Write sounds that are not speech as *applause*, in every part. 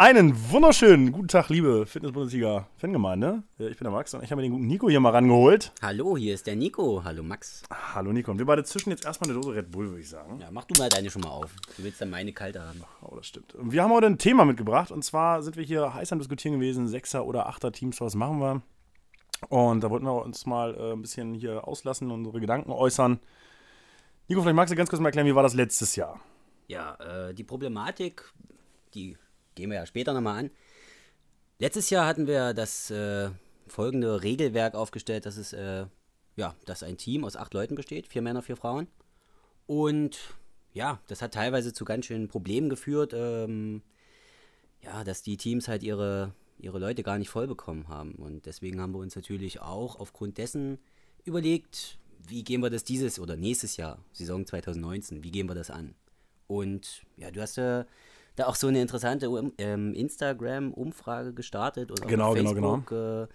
Einen wunderschönen guten Tag, liebe Fitness-Bundesliga-Fangemeinde. Ich bin der Max und ich habe mir den guten Nico hier mal rangeholt. Hallo, hier ist der Nico. Hallo Max. Hallo Nico. Und wir beide zischen jetzt erstmal eine Dose Red Bull, würde ich sagen. Ja, mach du mal deine schon mal auf. Du willst dann meine kalte haben. Oh, das stimmt. Und wir haben heute ein Thema mitgebracht und zwar sind wir hier heiß am Diskutieren gewesen, Sechser- oder Achter-Teams, was machen wir? Und da wollten wir uns mal äh, ein bisschen hier auslassen, unsere Gedanken äußern. Nico, vielleicht magst du ganz kurz mal erklären, wie war das letztes Jahr? Ja, äh, die Problematik, die gehen wir ja später nochmal an. Letztes Jahr hatten wir das äh, folgende Regelwerk aufgestellt, dass es äh, ja, dass ein Team aus acht Leuten besteht, vier Männer, vier Frauen. Und ja, das hat teilweise zu ganz schönen Problemen geführt, ähm, ja, dass die Teams halt ihre, ihre Leute gar nicht voll bekommen haben. Und deswegen haben wir uns natürlich auch aufgrund dessen überlegt, wie gehen wir das dieses oder nächstes Jahr, Saison 2019, wie gehen wir das an? Und ja, du hast ja da auch so eine interessante ähm, Instagram-Umfrage gestartet oder Genau, auf genau, Facebook, Äh,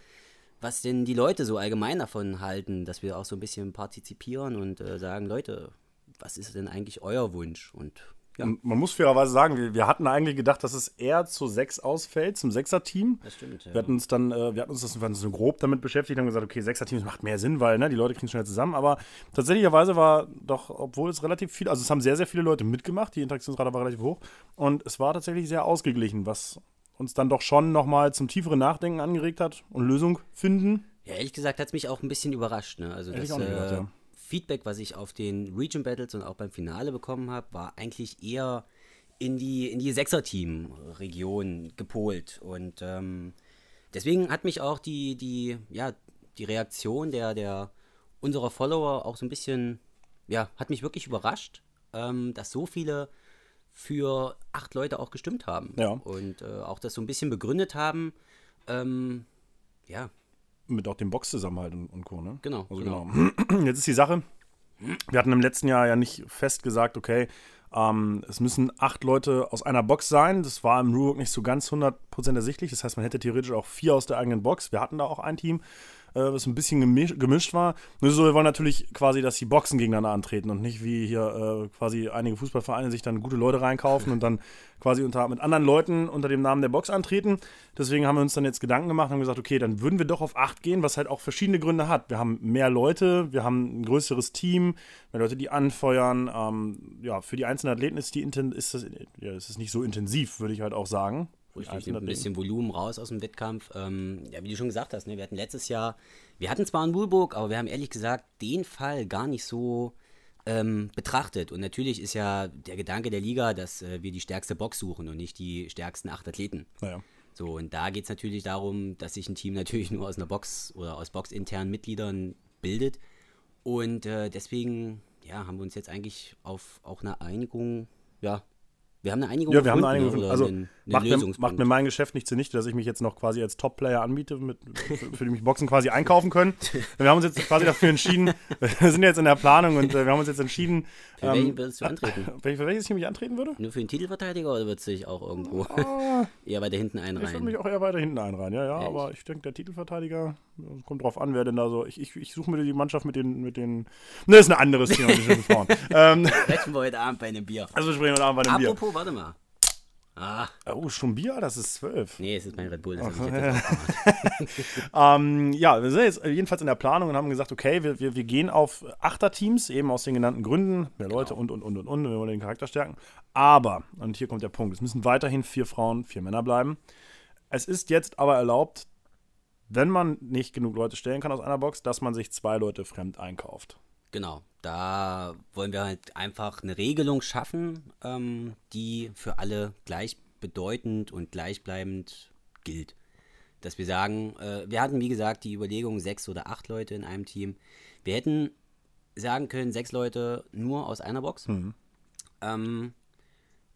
was denn die Leute so allgemein davon halten, dass wir auch so ein bisschen partizipieren und äh, sagen, Leute, was ist denn eigentlich euer Wunsch? Und ja, Und Man muss fairerweise sagen, wir, wir hatten eigentlich gedacht, dass es eher zu sechs ausfällt, zum Sechser-Team. das stimmt. Ja. Wir hatten uns dann, äh, wir hatten uns das wir uns so grob damit beschäftigt, haben gesagt, okay, Sechser-Teams macht mehr Sinn, weil ne, die Leute kriegen schnell zusammen. Aber tatsächlicherweise war doch, obwohl es relativ viel, also es haben sehr, sehr viele Leute mitgemacht, die Interaktionsrate war relativ hoch und es war tatsächlich sehr ausgeglichen, was uns dann doch schon nochmal zum tieferen Nachdenken angeregt hat und Lösung finden. Ja, ehrlich gesagt hat es mich auch ein bisschen überrascht. Ne? Also Hätte ich das auch nicht gedacht, äh, ja. Feedback, was ich auf den Region Battles und auch beim Finale bekommen habe, war eigentlich eher in die, in die Sechser-Team-Region gepolt. Und ähm, deswegen hat mich auch die, die, ja, die Reaktion der, der unserer Follower auch so ein bisschen, ja, hat mich wirklich überrascht, ähm, dass so viele für acht Leute auch gestimmt haben. Ja. Und äh, auch das so ein bisschen begründet haben. Ähm, ja, Mit auch dem Boxzusammenhalt und, und Co. Ne? Genau, Also genau. genau. *clears throat* Jetzt ist die Sache, wir hatten im letzten Jahr ja nicht fest gesagt, okay, ähm, es müssen acht Leute aus einer Box sein. Das war im Rulebook nicht so ganz 100% ersichtlich. Das heißt, man hätte theoretisch auch vier aus der eigenen Box. Wir hatten da auch ein Team, äh, was ein bisschen gemisch, gemischt war. Nur so, wir wollen natürlich quasi, dass die Boxen gegeneinander antreten und nicht wie hier äh, quasi einige Fußballvereine sich dann gute Leute reinkaufen und dann quasi unter, mit anderen Leuten unter dem Namen der Box antreten. Deswegen haben wir uns dann jetzt Gedanken gemacht und gesagt, okay, dann würden wir doch auf acht gehen, was halt auch verschiedene Gründe hat. Wir haben mehr Leute, wir haben ein größeres Team, mehr Leute, die anfeuern. Ähm, ja, für die einzelnen Athleten ist, die ist, das, ja, ist es nicht so intensiv, würde ich halt auch sagen. Richtig, ein bisschen Volumen raus aus dem Wettkampf. Ähm, ja, wie du schon gesagt hast, ne, wir hatten letztes Jahr, wir hatten zwar ein Rulebook, aber wir haben ehrlich gesagt den Fall gar nicht so ähm, betrachtet. Und natürlich ist ja der Gedanke der Liga, dass äh, wir die stärkste Box suchen und nicht die stärksten acht Athleten. Naja. So, und da geht es natürlich darum, dass sich ein Team *laughs* natürlich nur aus einer Box oder aus boxinternen Mitgliedern bildet. Und äh, deswegen, ja, haben wir uns jetzt eigentlich auf auch eine Einigung, ja, wir haben eine Einigung Ja, wir haben gefunden, eine ne, Einigung. oder Also macht mir, macht mir mein Geschäft nicht zunichte, dass ich mich jetzt noch quasi als Top-Player anbiete, mit, für, die mich Boxen quasi einkaufen können. *laughs* Wir haben uns jetzt quasi dafür entschieden, wir sind jetzt in der Planung und äh, wir haben uns jetzt entschieden, Für welchen würdest du antreten? *laughs* für welches Team ich antreten würde? Nur für den Titelverteidiger oder würdest du dich auch irgendwo *laughs* eher weiter hinten Ich würde einreihen? mich auch eher weiter hinten einreihen, ja, ja, Echt? aber ich denke, der Titelverteidiger, kommt drauf an, wer denn da so, ich, ich, ich suche mir die Mannschaft mit den, mit den, ne, ist ein anderes Thema, ähm, Sprechen wir heute Abend bei einem Bier. also sprechen wir Abend bei dem Bier. Apropos, warte mal. Ah, Oh, schon Bier? Das ist zwölf. nee, es ist mein Red Bull. Das ich jetzt. *laughs* *laughs* Ähm, ja, wir sind jetzt jedenfalls in der Planung und haben gesagt, okay, wir, wir, wir gehen auf Achterteams, eben aus den genannten Gründen, mehr Leute und, und, und, und, und, wir wollen den Charakter stärken. Aber, und hier kommt der Punkt, es müssen weiterhin vier Frauen, vier Männer bleiben. Es ist jetzt aber erlaubt, wenn man nicht genug Leute stellen kann aus einer Box, dass man sich zwei Leute fremd einkauft. Genau, da wollen wir halt einfach eine Regelung schaffen, ähm, die für alle gleichbedeutend und gleichbleibend gilt. Dass wir sagen, äh, wir hatten wie gesagt die Überlegung, sechs oder acht Leute in einem Team. Wir hätten sagen können, sechs Leute nur aus einer Box. Ähm,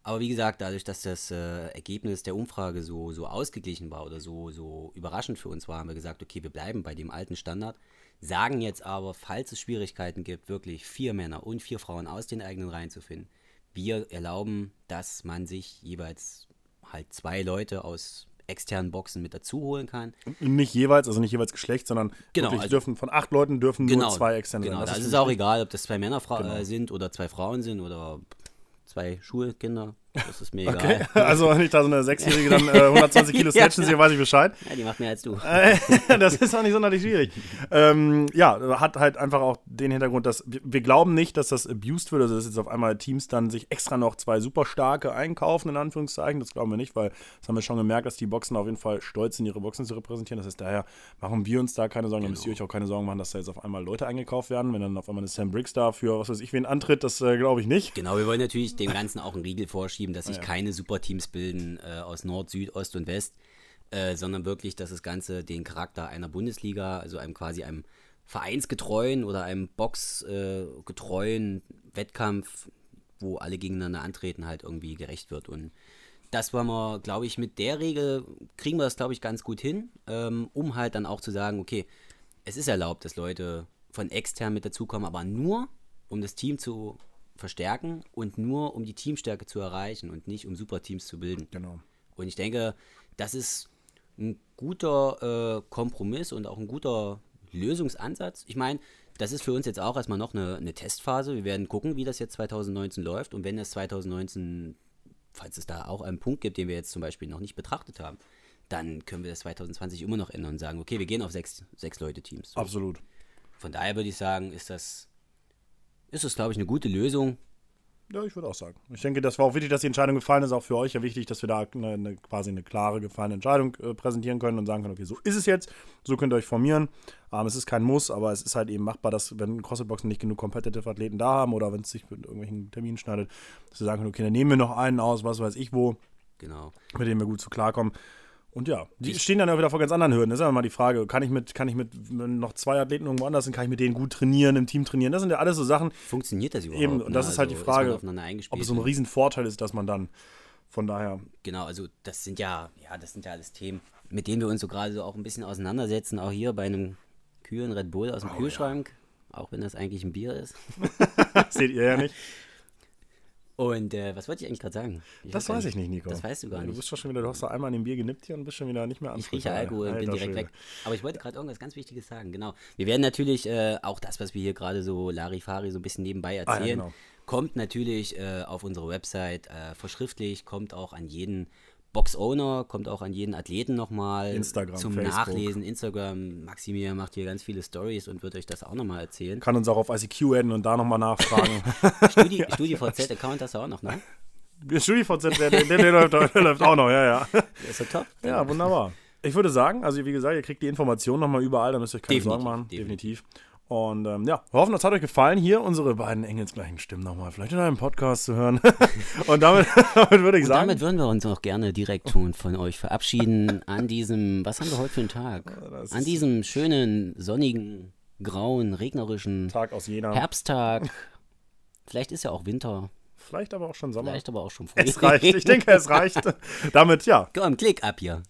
aber wie gesagt, dadurch, dass das äh, Ergebnis der Umfrage so, so ausgeglichen war oder so, so überraschend für uns war, haben wir gesagt, okay, wir bleiben bei dem alten Standard. Sagen jetzt aber, falls es Schwierigkeiten gibt, wirklich vier Männer und vier Frauen aus den eigenen Reihen zu finden, wir erlauben, dass man sich jeweils halt zwei Leute aus externen Boxen mit dazu holen kann. Nicht jeweils, also nicht jeweils Geschlecht, sondern Genau, wirklich also- dürfen von acht Leuten dürfen nur zwei externe Genau, sein. da Das ist ist auch egal, ob das zwei Männer Genau. äh, sind oder zwei Frauen sind oder zwei Schulkinder. Das ist mir Okay, egal. *laughs* also wenn ich da so eine Sechsjährige dann äh, 120 Kilo *laughs* Ja. snatchen sehe, weiß ich Bescheid. Ja, die macht mehr als du. Äh, *laughs* das ist auch nicht sonderlich schwierig. Ähm, ja, hat halt einfach auch den Hintergrund, dass wir, glauben nicht, dass das abused wird, also dass jetzt auf einmal Teams dann sich extra noch zwei super starke einkaufen, in Anführungszeichen. Das glauben wir nicht, weil das haben wir schon gemerkt, dass die Boxen auf jeden Fall stolz sind, ihre Boxen zu repräsentieren. Das heißt, daher machen wir uns da keine Sorgen, da müsst ihr euch auch keine Sorgen machen, dass da jetzt auf einmal Leute eingekauft werden. Wenn dann auf einmal eine Sam Briggs da für was weiß ich wen antritt, das äh, glaube ich nicht. Genau, wir wollen natürlich dem Ganzen auch einen Riegel vorschieben, dass sich Ja. keine Superteams bilden äh, aus Nord, Süd, Ost und West, äh, sondern wirklich, dass das Ganze den Charakter einer Bundesliga, also einem quasi einem vereinsgetreuen oder einem boxgetreuen Wettkampf, wo alle gegeneinander antreten, halt irgendwie gerecht wird. Und das wollen wir, glaube ich, mit der Regel kriegen wir das, glaube ich, ganz gut hin, ähm, um halt dann auch zu sagen, okay, es ist erlaubt, dass Leute von extern mit dazukommen, aber nur, um das Team zu verstärken und nur, um die Teamstärke zu erreichen und nicht, um Superteams zu bilden. Genau. Und ich denke, das ist ein guter äh, Kompromiss und auch ein guter Lösungsansatz. Ich meine, das ist für uns jetzt auch erstmal noch eine, eine Testphase. Wir werden gucken, wie das jetzt 2019 läuft. Und wenn es 2019, falls es da auch einen Punkt gibt, den wir jetzt zum Beispiel noch nicht betrachtet haben, dann können wir das 2020 immer noch ändern und sagen, okay, wir gehen auf sechs, sechs Leute-Teams. So. Absolut. Von daher würde ich sagen, ist das, ist das, glaube ich, eine gute Lösung. Ja, ich würde auch sagen. Ich denke, das war auch wichtig, dass die Entscheidung gefallen ist. Auch für euch ja wichtig, dass wir da eine, eine, quasi eine klare, gefallene Entscheidung äh, präsentieren können und sagen können, okay, so ist es jetzt, so könnt ihr euch formieren. Ähm, es ist kein Muss, aber es ist halt eben machbar, dass, wenn CrossFit-Boxen nicht genug competitive Athleten da haben oder wenn es sich mit irgendwelchen Terminen schneidet, dass wir sagen können, okay, dann nehmen wir noch einen aus, was weiß ich wo, Genau. mit dem wir gut zu klarkommen. Und ja, die stehen dann ja wieder vor ganz anderen Hürden. Das ist ja immer die Frage, kann ich mit, kann ich mit, noch zwei Athleten irgendwo anders sind, kann ich mit denen gut trainieren, im Team trainieren? Das sind ja alles so Sachen, Funktioniert das überhaupt? Eben, und das ne? ist halt die Also Frage, aufeinander eingespielt ob es so ein? Riesenvorteil ist, dass man dann von daher Genau, also das sind ja, ja, das sind ja alles Themen, mit denen wir uns so gerade so auch ein bisschen auseinandersetzen, auch hier bei einem kühlen Red Bull aus dem Kühlschrank, auch wenn das eigentlich ein Bier ist. *laughs* seht ihr ja nicht. *laughs* Und äh, was wollte ich eigentlich gerade sagen? Das weiß ich nicht, Nico. Das weißt du gar Du nicht. bist doch schon wieder, du hast da einmal an dem Bier genippt hier und bist schon wieder nicht mehr an. Ich rieche Alkohol und bin direkt Schwede. weg. Aber ich wollte gerade irgendwas ganz Wichtiges sagen. Genau. Wir werden natürlich äh, auch das, was wir hier gerade so Larifari so ein bisschen nebenbei ja, erzählen, genau. kommt natürlich äh, auf unsere Website äh, verschriftlich, kommt auch an jeden Box-Owner, kommt auch an jeden Athleten nochmal Instagram, zum Facebook. Nachlesen. Instagram, Maximilian macht hier ganz viele Stories und wird euch das auch nochmal erzählen. Kann uns auch auf ICQ adden und da nochmal nachfragen. *laughs* Studi *laughs* StudiVZ-Account hast du auch noch, ne? StudiVZ, der, der, der, läuft, der läuft auch noch, ja, ja. Der ist ja top. Ja, wunderbar. Ich würde sagen, also wie gesagt, ihr kriegt die Informationen nochmal überall, da müsst ihr euch keine Definitiv, Sorgen machen. definitiv. Definitiv. Und ähm, ja, wir hoffen, das hat euch gefallen, hier unsere beiden engelsgleichen Stimmen nochmal vielleicht in einem Podcast zu hören. *laughs* und damit, *laughs* damit würde ich Und sagen, damit würden wir uns auch gerne direkt schon von euch verabschieden an diesem, was haben wir heute für einen Tag? An diesem schönen, sonnigen, grauen, regnerischen Tag aus Jena. Herbsttag. Vielleicht ist ja auch Winter, Vielleicht aber auch schon Sommer. vielleicht aber auch schon *laughs* Frühling. Es reicht. Ich denke, es reicht. Damit, ja, Komm, klick ab hier.